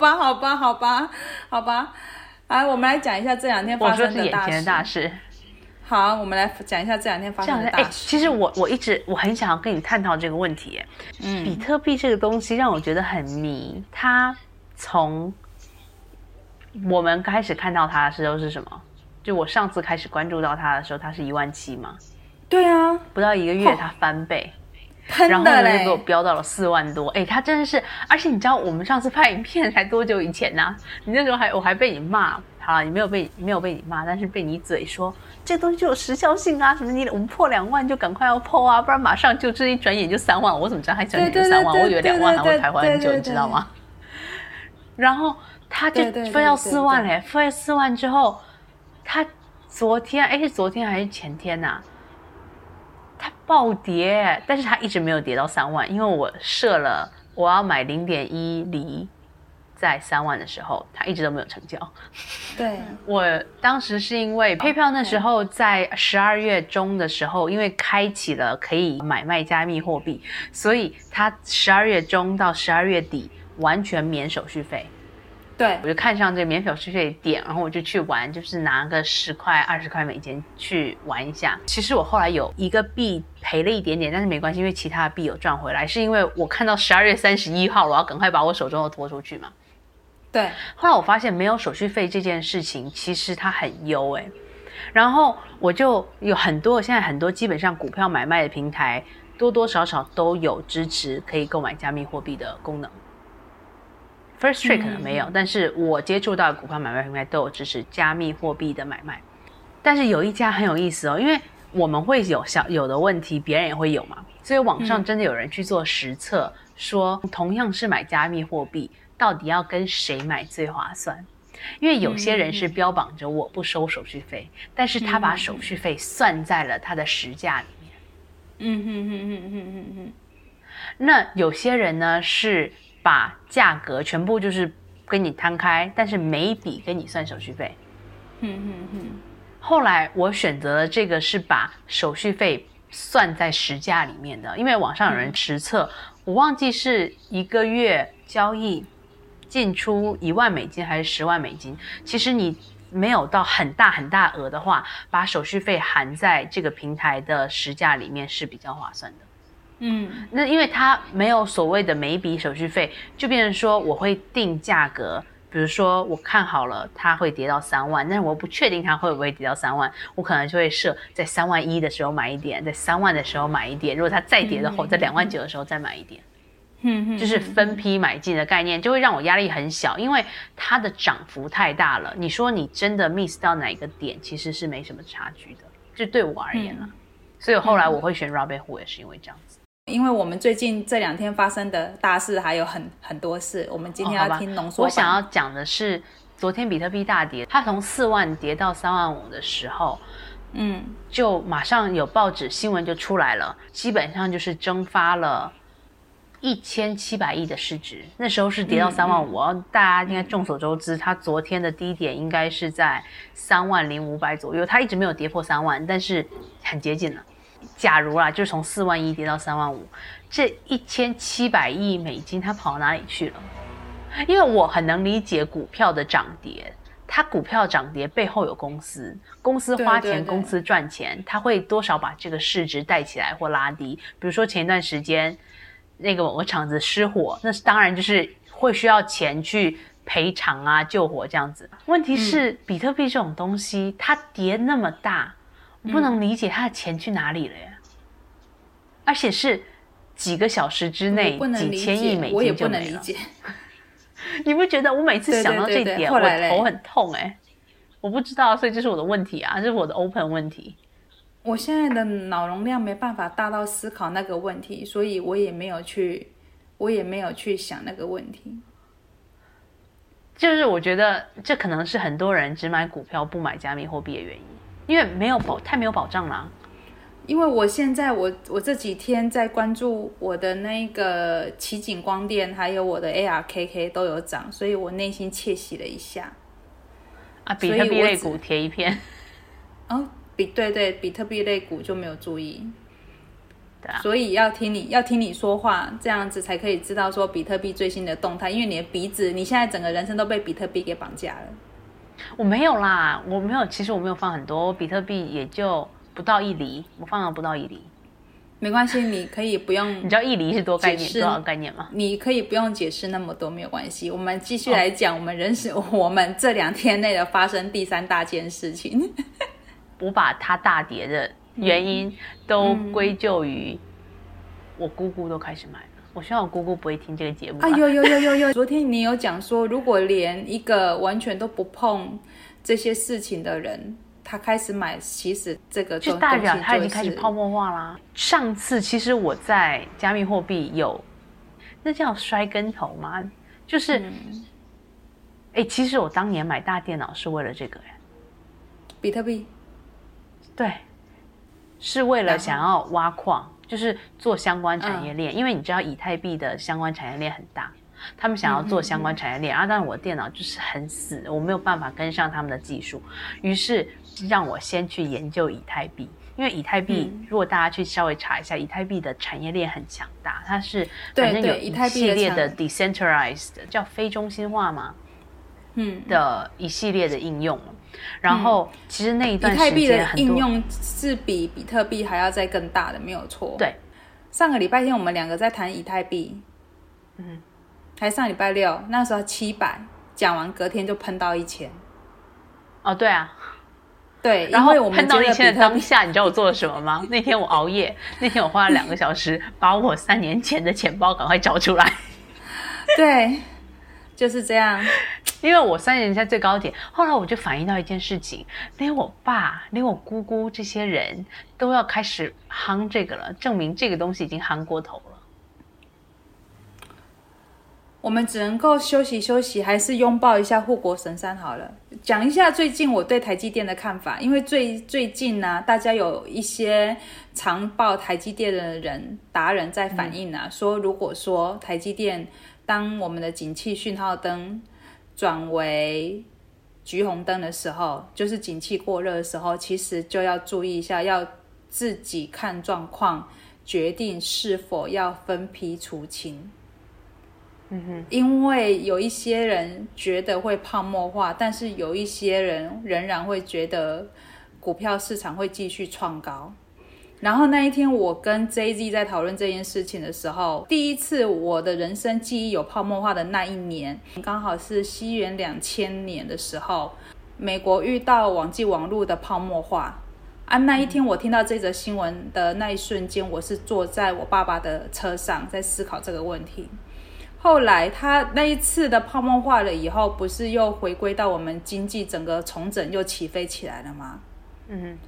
吧，好吧，好吧，好吧。来，我们来讲一下这两天发生的大事。大事。好，我们来讲一下这两天发生的大事。其实我我一直我很想要跟你探讨这个问题。嗯，比特币这个东西让我觉得很迷。它从我们开始看到它的时候是什么？就我上次开始关注到它的时候，它是一万七嘛？对啊，不到一个月它翻倍，然后呢就给我飙到了四万多。哎，他真的是，而且你知道我们上次拍影片才多久以前呢？你那时候还我还被你骂。好了，你没有被没有被你骂，但是被你嘴说这个东西就有时效性啊，什么你我们破两万就赶快要破啊，不然马上就这一转眼就三万，我怎么知道还转眼就三万？我以为两万还会徘徊很久，你知道吗？然后他就飞到四万嘞，飞到四万之后，他昨天哎是昨天还是前天呐？他暴跌，但是它一直没有跌到三万，因为我设了我要买零点一厘。在三万的时候，它一直都没有成交。对我当时是因为配票那时候在十二月中的时候，因为开启了可以买卖加密货币，所以它十二月中到十二月底完全免手续费。对，我就看上这个免手续费点，然后我就去玩，就是拿个十块、二十块美金去玩一下。其实我后来有一个币赔了一点点，但是没关系，因为其他的币有赚回来。是因为我看到十二月三十一号，我要赶快把我手中的拖出去嘛。对，后来我发现没有手续费这件事情，其实它很优哎。然后我就有很多，现在很多基本上股票买卖的平台，多多少少都有支持可以购买加密货币的功能。First Trade 可能没有，但是我接触到的股票买卖平台都有支持加密货币的买卖。但是有一家很有意思哦，因为我们会有小有的问题，别人也会有嘛，所以网上真的有人去做实测，说同样是买加密货币。到底要跟谁买最划算？因为有些人是标榜着我不收手续费，但是他把手续费算在了他的实价里面。嗯哼哼哼哼哼哼。那有些人呢是把价格全部就是跟你摊开，但是每一笔跟你算手续费。嗯哼哼。后来我选择了这个是把手续费算在实价里面的，因为网上有人实测，我忘记是一个月交易。进出一万美金还是十万美金？其实你没有到很大很大额的话，把手续费含在这个平台的实价里面是比较划算的。嗯，那因为它没有所谓的每一笔手续费，就变成说我会定价格，比如说我看好了它会跌到三万，但是我不确定它会不会跌到三万，我可能就会设在三万一的时候买一点，在三万的时候买一点，如果它再跌的话，在两万九的时候再买一点。嗯，就是分批买进的概念，就会让我压力很小，因为它的涨幅太大了。你说你真的 miss 到哪个点，其实是没什么差距的，就对我而言了。所以后来我会选 Robinhood 也是因为这样子。因为我们最近这两天发生的大事还有很很多事，我们今天要听浓缩。我想要讲的是，昨天比特币大跌，它从四万跌到三万五的时候，嗯，就马上有报纸新闻就出来了，基本上就是蒸发了。一千七百亿的市值，那时候是跌到三万五，大家应该众所周知，它昨天的低点应该是在三万零五百左右，它一直没有跌破三万，但是很接近了。假如啦，就从四万一跌到三万五，这一千七百亿美金它跑到哪里去了？因为我很能理解股票的涨跌，它股票涨跌背后有公司，公司花钱，公司赚钱，它会多少把这个市值带起来或拉低。比如说前一段时间。那个某个厂子失火，那是当然就是会需要钱去赔偿啊、救火这样子。问题是比特币这种东西，它跌那么大，我不能理解他的钱去哪里了呀？而且是几个小时之内几千亿美金就没了。你不觉得我每次想到这点，我头很痛哎？我不知道，所以这是我的问题啊，这是我的 open 问题。我现在的脑容量没办法大到思考那个问题，所以我也没有去，我也没有去想那个问题。就是我觉得这可能是很多人只买股票不买加密货币的原因，因为没有保太没有保障了。因为我现在我我这几天在关注我的那个奇景光电，还有我的 ARKK 都有涨，所以我内心窃喜了一下。啊，比特币类股贴一片。哦。比对对，比特币类股就没有注意。对啊，所以要听你要听你说话，这样子才可以知道说比特币最新的动态。因为你的鼻子，你现在整个人生都被比特币给绑架了。我没有啦，我没有，其实我没有放很多，比特币也就不到一厘，我放了不到一厘。没关系，你可以不用你知道一厘是多概念多少概念吗？你可以不用解释那么多，没有关系。我们继续来讲我们人生，我们这两天内的发生第三大件事情。我把它大跌的原因都归咎于我姑姑都开始买了。我希望我姑姑不会听这个节目、啊。啊，有有有有有，昨天你有讲说，如果连一个完全都不碰这些事情的人，他开始买，其实这个就东代表他已经开始泡沫化啦。上次其实我在加密货币有，那叫摔跟头吗？就是，哎、嗯其实我当年买大电脑是为了这个、哎，比特币。对，是为了想要挖矿，就是做相关嗯产业链，因为你知道以太币的相关产业链很大。他们想要做相关产业链，啊，但是我电脑就是很死，我没有办法跟上他们的技术，于是让我先去研究以太币，因为以太币，嗯。如果大家去稍微查一下，以太币的产业链很强大，它是反正有一系列的 decentralized 叫非中心化嘛嗯，的一系列的应用，然后其实那一以段时太币的应用是比比特币还要再更大的，没有错。对，上个礼拜天我们两个在谈以太币，嗯，还上礼拜六那时候七百，讲完隔天就喷到一千。哦对啊，对，然后因为我们碰到一千的当下，你知道我做了什么吗？那天我熬夜，那天我花了两个小时把我三年前的钱包赶快找出来，对，就是这样。因为我三年在最高点。后来我就反映到一件事情，连我爸、连我姑姑这些人都要开始夯这个了，证明这个东西已经夯过头了。我们只能够休息休息，还是拥抱一下护国神山好了。讲一下最近我对台积电的看法，因为最最近呢、大家有一些常报台积电的人达人在反映啊，说如果说台积电当我们的景气讯号灯转为橘红灯的时候，就是景气过热的时候，其实就要注意一下，要自己看状况决定是否要分批出清。因为有一些人觉得会泡沫化，但是有一些人仍然会觉得股票市场会继续创高。然后那一天，我跟 JZ 在讨论这件事情的时候，第一次我的人生记忆有泡沫化的那一年，刚好是西元两千年的时候，美国遇到网际网络的泡沫化。啊，那一天我听到这则新闻的那一瞬间，我是坐在我爸爸的车上，在思考这个问题。后来他那一次的泡沫化了以后，不是又回归到我们经济整个重整又起飞起来了吗？嗯，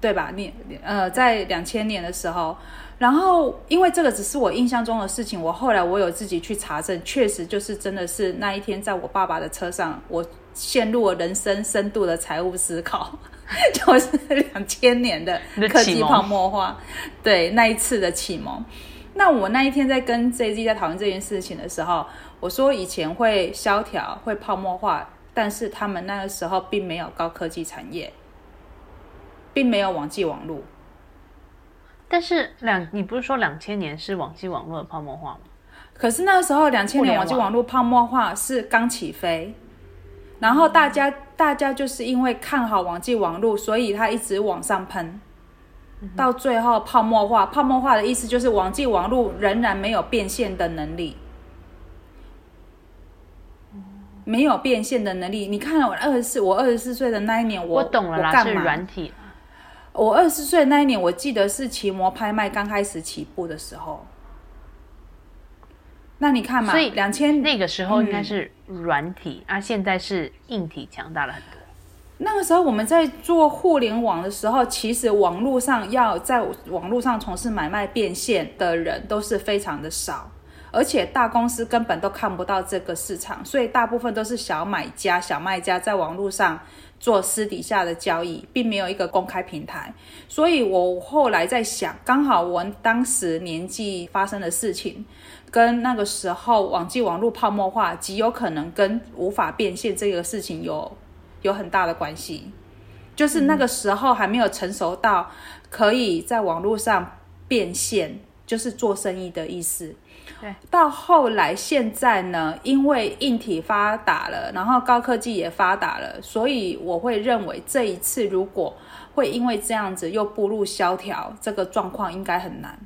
对吧？你呃，在两千年的时候，然后因为这个只是我印象中的事情，我后来我有自己去查证，确实就是真的是那一天在我爸爸的车上，我陷入了人生深度的财务思考，就是两千年的科技泡沫化，对那一次的启蒙。那我那一天在跟 JZ 在讨论这件事情的时候，我说以前会萧条、会泡沫化，但是他们那个时候并没有高科技产业，并没有网际网络。但是两，你不是说两千年是网际网络的泡沫化吗？可是那个时候两千年网际网络泡沫化是刚起飞，然后大家大家就是因为看好网际网络，所以它一直往上喷，到最后泡沫化。泡沫化的意思就是网际网络仍然没有变现的能力。没有变现的能力，你看我二十四，我二十四岁的那一年，我我懂了啦，是干嘛？软体。我二十岁那一年，我记得是奇摩拍卖刚开始起步的时候。那你看嘛，所以两千那个时候应该嗯是软体、啊，现在是硬体强大了很多。那个时候我们在做互联网的时候，其实网络上要在网络上从事买卖变现的人都是非常的少，而且大公司根本都看不到这个市场，所以大部分都是小买家、小卖家在网络上做私底下的交易，并没有一个公开平台。所以我后来在想，刚好我当时年纪发生的事情。跟那个时候网际网络泡沫化极有可能跟无法变现这个事情有有很大的关系，就是那个时候还没有成熟到可以在网络上变现，就是做生意的意思。对，到后来现在呢，因为硬体发达了，然后高科技也发达了，所以我会认为这一次如果会因为这样子又步入萧条，这个状况应该很难。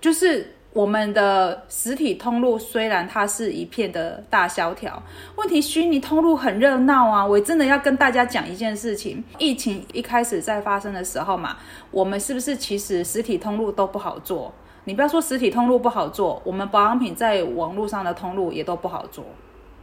就是我们的实体通路虽然它是一片的大萧条，问题虚拟通路很热闹啊！我真的要跟大家讲一件事情：疫情一开始在发生的时候嘛，我们是不是其实实体通路都不好做？你不要说实体通路不好做，我们保养品在网络上的通路也都不好做。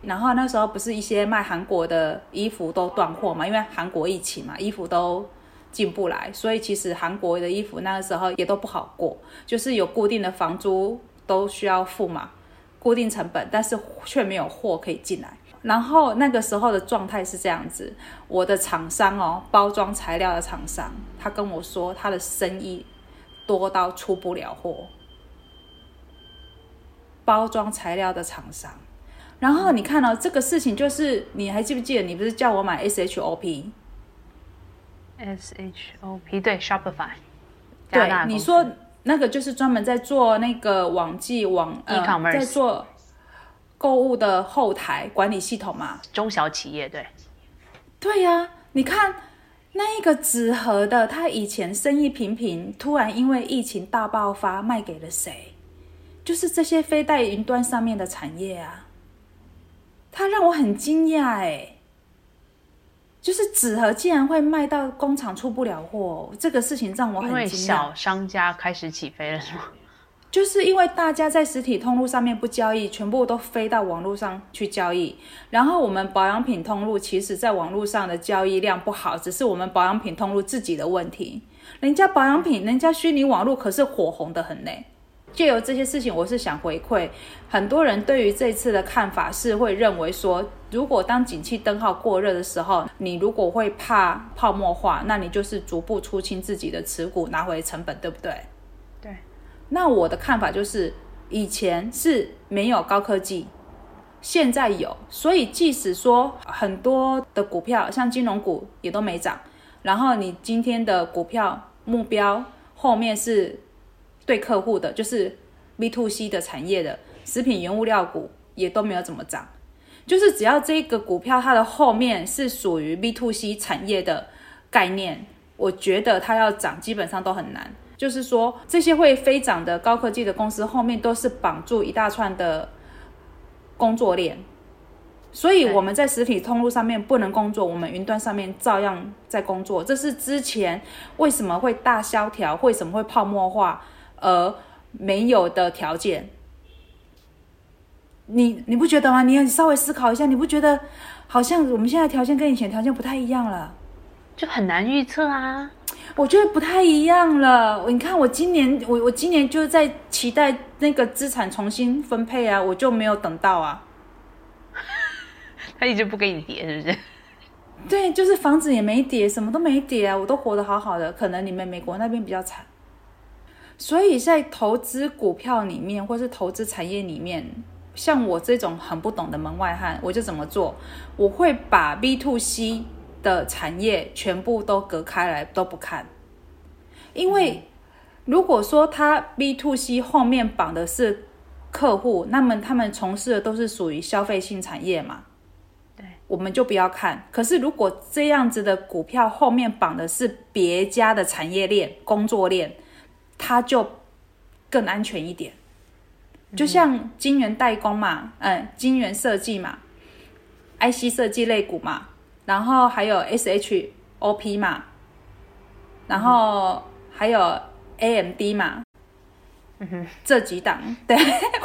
然后那时候不是一些卖韩国的衣服都断货嘛，因为韩国疫情嘛，衣服都。进不来，所以其实韩国的衣服那个时候也都不好过，就是有固定的房租都需要付嘛，固定成本，但是却没有货可以进来。然后那个时候的状态是这样子，我的厂商哦，包装材料的厂商，他跟我说他的生意多到出不了货，包装材料的厂商。然后你看哦，这个事情就是你还记不记得，你不是叫我买 S H O P？SHOP？S H O P 对 Shopify，对你说那个就是专门在做那个网际网呃，在做购物的后台管理系统嘛？中小企业对，对呀，你看那一个纸盒的，他以前生意平平，突然因为疫情大爆发，卖给了谁？就是这些非在云端上面的产业啊，他让我很惊讶哎。就是纸盒竟然会卖到工厂出不了货，这个事情让我很惊讶。小商家开始起飞了，是吗？就是因为大家在实体通路上面不交易，全部都飞到网络上去交易。然后我们保养品通路其实在网络上的交易量不好，只是我们保养品通路自己的问题。人家保养品，人家虚拟网络可是火红的很嘞。借由这些事情，我是想回馈很多人对于这次的看法是会认为说，如果当景气灯号过热的时候，你如果会怕泡沫化，那你就是逐步出清自己的持股，拿回成本，对不对？对。那我的看法就是，以前是没有高科技，现在有，所以即使说很多的股票，像金融股也都没涨，然后你今天的股票目标后面是。对客户的，就是 B to C 的产业的食品原物料股也都没有怎么涨，就是只要这个股票它的后面是属于 B to C 产业的概念，我觉得它要涨基本上都很难。就是说这些会飞涨的高科技的公司后面都是绑住一大串的工作链，所以我们在实体通路上面不能工作，我们云端上面照样在工作。这是之前为什么会大萧条，为什么会泡沫化？而没有的条件，你你不觉得吗？你稍微思考一下，你不觉得好像我们现在条件跟以前条件不太一样了？就很难预测啊！我觉得不太一样了。你看，我今年我我今年就在期待那个资产重新分配啊，我就没有等到啊。他一直不给你叠，是不是？对，就是房子也没叠，什么都没叠啊，我都活得好好的。可能你们美国那边比较惨。所以在投资股票里面，或是投资产业里面，像我这种很不懂的门外汉，我就怎么做？我会把 B to C 的产业全部都隔开来，都不看。因为如果说它 B to C 后面绑的是客户，那么他们从事的都是属于消费性产业嘛？对，我们就不要看。可是如果这样子的股票后面绑的是别家的产业链、工作链。它就更安全一点，就像晶圆代工嘛，嗯，晶圆设计嘛，IC 设计类股嘛，然后还有 SHOP 嘛，然后还有 AMD 嘛，嗯哼，这几档，对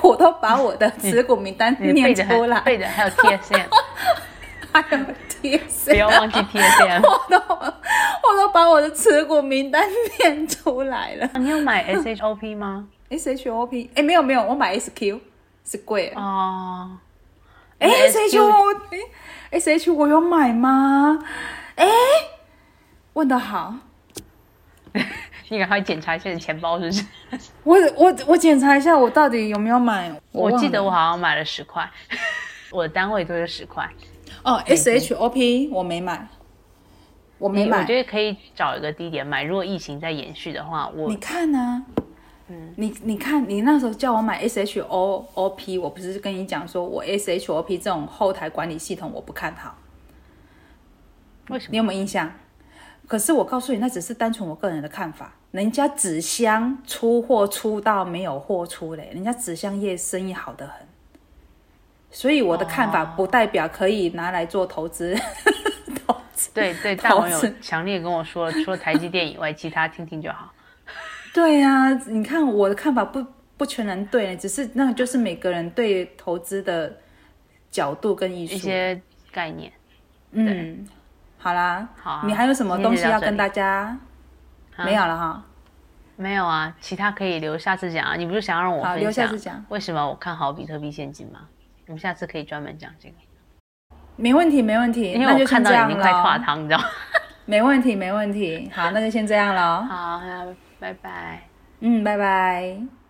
我都把我的 持股名单念出来，背的还有 TSM。还有 TSM，不要忘记 TSM，我都我都把我的持股名单念出来了。你有买 SHOP 吗？SHOP，哎，没有没有，我买 SQ 是贵哦。哎，SHOP，SH 我有买吗？哎，问的好，你赶快检查一下你钱包是不是？我我我检查一下，我到底有没有买？我记得我好像买了十块，我的单位都是十块。哦，SHOP 我没买，我没买。我觉得可以找一个低点买。如果疫情在延续的话，我你看呢、嗯，你你看，你那时候叫我买 S H O O P，我不是跟你讲说我 S H O P 这种后台管理系统我不看好，为什么？你有没有印象？可是我告诉你，那只是单纯我个人的看法。人家纸箱出货出到没有货出嘞，人家纸箱业生意好得很，所以我的看法不代表可以拿来做投资。投资对对，大网友强烈跟我说，除了台积电以外，其他听听就好。对呀、你看我的看法不不全然对，只是那个就是每个人对投资的角度跟艺一。些概念。嗯，好啦，好啊你还有什么东西要跟大家？啊没有了哈。没有啊，其他可以留下次讲啊。你不是想让我分享留下次讲为什么我看好比特币现金吗？我们下次可以专门讲这个，没问题，没问题，因为我看到已经快化了。汤，你知道吗？没问题，没问题。好，那就先这样了。好，那拜拜。嗯，拜拜。